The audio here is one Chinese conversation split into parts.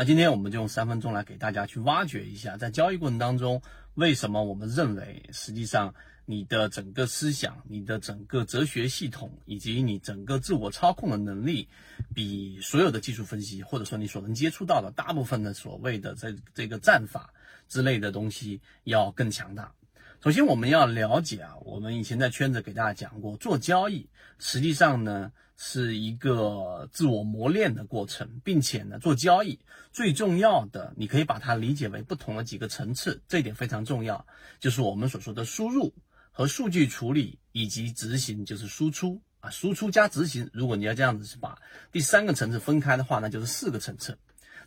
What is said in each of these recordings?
那今天我们就用三分钟来给大家去挖掘一下，在交易过程当中，为什么我们认为实际上你的整个思想、你的整个哲学系统以及你整个自我操控的能力，比所有的技术分析或者说你所能接触到的大部分的所谓的这这个战法之类的东西要更强大。首先，我们要了解啊，我们以前在圈子给大家讲过，做交易实际上呢是一个自我磨练的过程，并且呢，做交易最重要的，你可以把它理解为不同的几个层次，这一点非常重要，就是我们所说的输入和数据处理以及执行，就是输出啊，输出加执行。如果你要这样子是把第三个层次分开的话，那就是四个层次。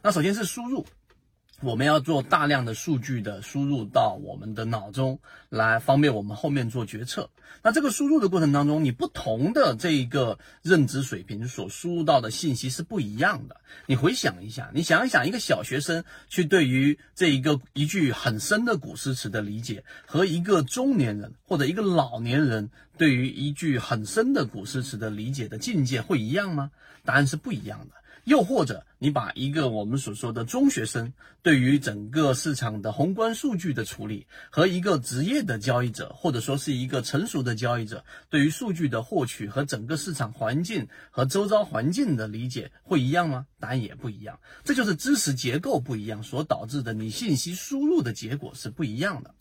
那首先是输入。我们要做大量的数据的输入到我们的脑中来，方便我们后面做决策。那这个输入的过程当中，你不同的这一个认知水平所输入到的信息是不一样的。你回想一下，你想一想，一个小学生去对于这一个一句很深的古诗词的理解，和一个中年人或者一个老年人对于一句很深的古诗词的理解的境界会一样吗？答案是不一样的。又或者，你把一个我们所说的中学生对于整个市场的宏观数据的处理，和一个职业的交易者，或者说是一个成熟的交易者对于数据的获取和整个市场环境和周遭环境的理解，会一样吗？答案也不一样。这就是知识结构不一样所导致的，你信息输入的结果是不一样的。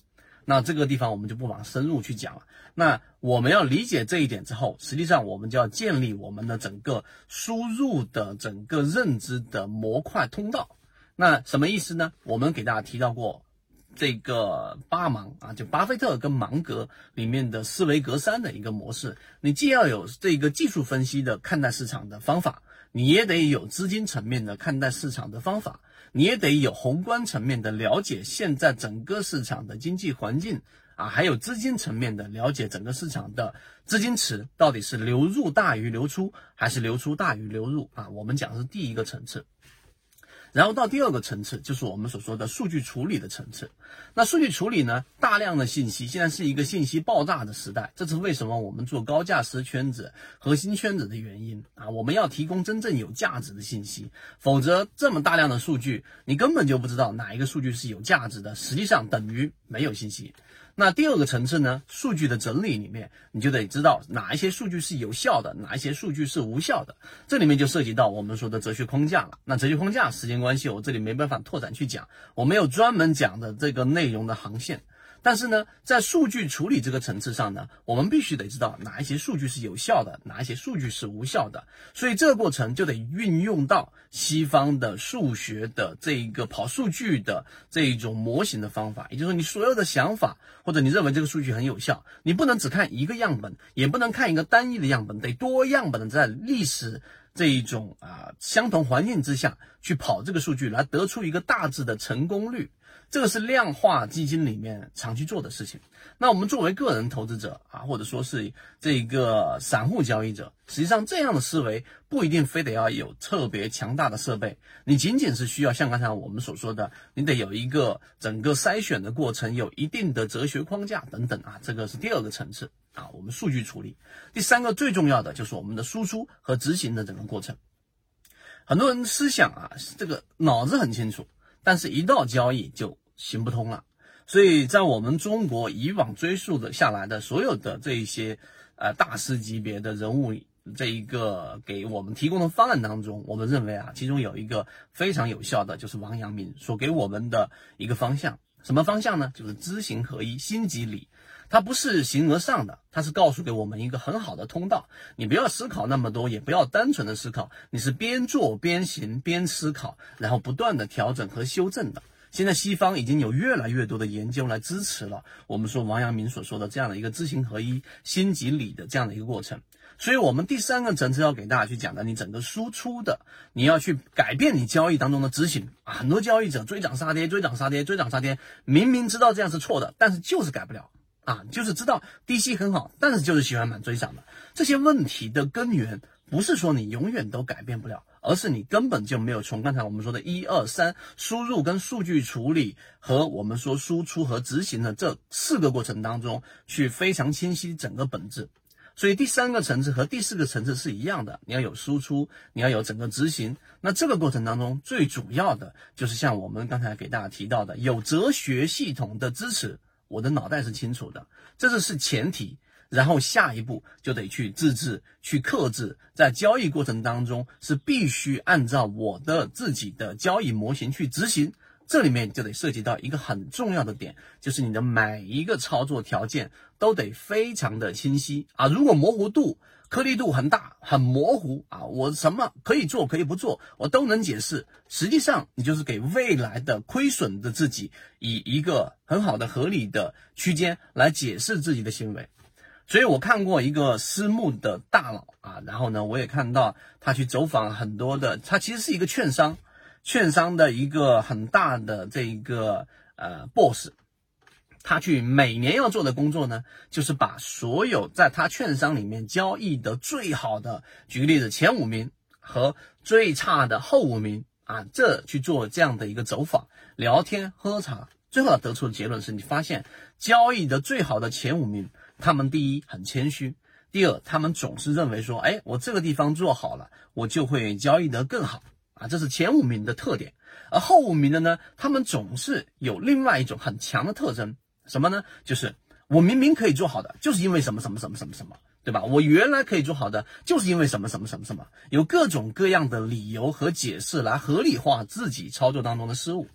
那这个地方我们就不往深入去讲了。那我们要理解这一点之后，实际上我们就要建立我们的整个输入的整个认知的模块通道。那什么意思呢？我们给大家提到过这个八芒啊，就巴菲特跟芒格里面的思维格栅的一个模式。你既要有这个技术分析的看待市场的方法，你也得有资金层面的看待市场的方法。你也得有宏观层面的了解，现在整个市场的经济环境啊，还有资金层面的了解，整个市场的资金池到底是流入大于流出，还是流出大于流入啊？我们讲的是第一个层次。然后到第二个层次，就是我们所说的数据处理的层次。那数据处理呢？大量的信息，现在是一个信息爆炸的时代，这是为什么我们做高价值圈子、核心圈子的原因啊！我们要提供真正有价值的信息，否则这么大量的数据，你根本就不知道哪一个数据是有价值的，实际上等于没有信息。那第二个层次呢？数据的整理里面，你就得知道哪一些数据是有效的，哪一些数据是无效的。这里面就涉及到我们说的哲学框架了。那哲学框架，时间关系，我这里没办法拓展去讲，我没有专门讲的这个内容的航线。但是呢，在数据处理这个层次上呢，我们必须得知道哪一些数据是有效的，哪一些数据是无效的。所以这个过程就得运用到西方的数学的这一个跑数据的这一种模型的方法。也就是说，你所有的想法或者你认为这个数据很有效，你不能只看一个样本，也不能看一个单一的样本，得多样本的在历史这一种啊相同环境之下去跑这个数据，来得出一个大致的成功率。这个是量化基金里面常去做的事情。那我们作为个人投资者啊，或者说是这个散户交易者，实际上这样的思维不一定非得要有特别强大的设备，你仅仅是需要像刚才我们所说的，你得有一个整个筛选的过程，有一定的哲学框架等等啊。这个是第二个层次啊，我们数据处理。第三个最重要的就是我们的输出和执行的整个过程。很多人思想啊，这个脑子很清楚，但是一到交易就。行不通了，所以在我们中国以往追溯的下来的所有的这一些呃大师级别的人物，这一个给我们提供的方案当中，我们认为啊，其中有一个非常有效的，就是王阳明所给我们的一个方向。什么方向呢？就是知行合一，心即理。它不是形而上的，它是告诉给我们一个很好的通道。你不要思考那么多，也不要单纯的思考，你是边做边行边思考，然后不断的调整和修正的。现在西方已经有越来越多的研究来支持了我们说王阳明所说的这样的一个知行合一、心即理的这样的一个过程。所以，我们第三个层次要给大家去讲的，你整个输出的，你要去改变你交易当中的执行啊。很多交易者追涨杀跌、追涨杀跌、追涨杀跌，明明知道这样是错的，但是就是改不了啊，就是知道低吸很好，但是就是喜欢买追涨的。这些问题的根源不是说你永远都改变不了。而是你根本就没有从刚才我们说的一二三输入跟数据处理和我们说输出和执行的这四个过程当中去非常清晰整个本质。所以第三个层次和第四个层次是一样的，你要有输出，你要有整个执行。那这个过程当中最主要的就是像我们刚才给大家提到的，有哲学系统的支持，我的脑袋是清楚的，这是是前提。然后下一步就得去自制、去克制，在交易过程当中是必须按照我的自己的交易模型去执行。这里面就得涉及到一个很重要的点，就是你的每一个操作条件都得非常的清晰啊！如果模糊度、颗粒度很大、很模糊啊，我什么可以做可以不做，我都能解释。实际上，你就是给未来的亏损的自己以一个很好的合理的区间来解释自己的行为。所以我看过一个私募的大佬啊，然后呢，我也看到他去走访很多的，他其实是一个券商。券商的一个很大的这一个呃 boss，他去每年要做的工作呢，就是把所有在他券商里面交易的最好的，举个例子，前五名和最差的后五名啊，这去做这样的一个走访、聊天、喝茶，最后得出的结论是你发现交易的最好的前五名，他们第一很谦虚，第二他们总是认为说，哎，我这个地方做好了，我就会交易得更好。啊，这是前五名的特点，而后五名的呢，他们总是有另外一种很强的特征，什么呢？就是我明明可以做好的，就是因为什么什么什么什么什么，对吧？我原来可以做好的，就是因为什么什么什么什么，有各种各样的理由和解释来合理化自己操作当中的失误，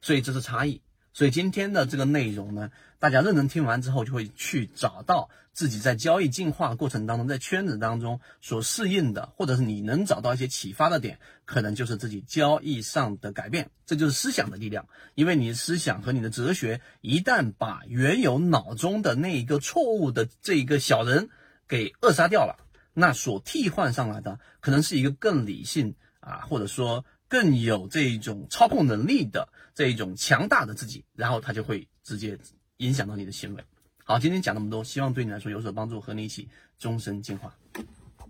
所以这是差异。所以今天的这个内容呢，大家认真听完之后，就会去找到自己在交易进化过程当中，在圈子当中所适应的，或者是你能找到一些启发的点，可能就是自己交易上的改变。这就是思想的力量，因为你的思想和你的哲学一旦把原有脑中的那一个错误的这一个小人给扼杀掉了，那所替换上来的可能是一个更理性啊，或者说。更有这一种操控能力的这一种强大的自己，然后他就会直接影响到你的行为。好，今天讲那么多，希望对你来说有所帮助，和你一起终身进化。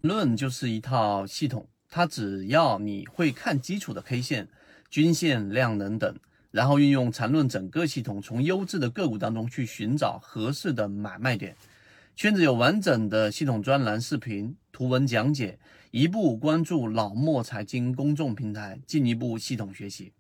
论就是一套系统，它只要你会看基础的 K 线、均线、量能等，然后运用缠论整个系统，从优质的个股当中去寻找合适的买卖点。圈子有完整的系统专栏、视频、图文讲解。一步关注老莫财经公众平台，进一步系统学习。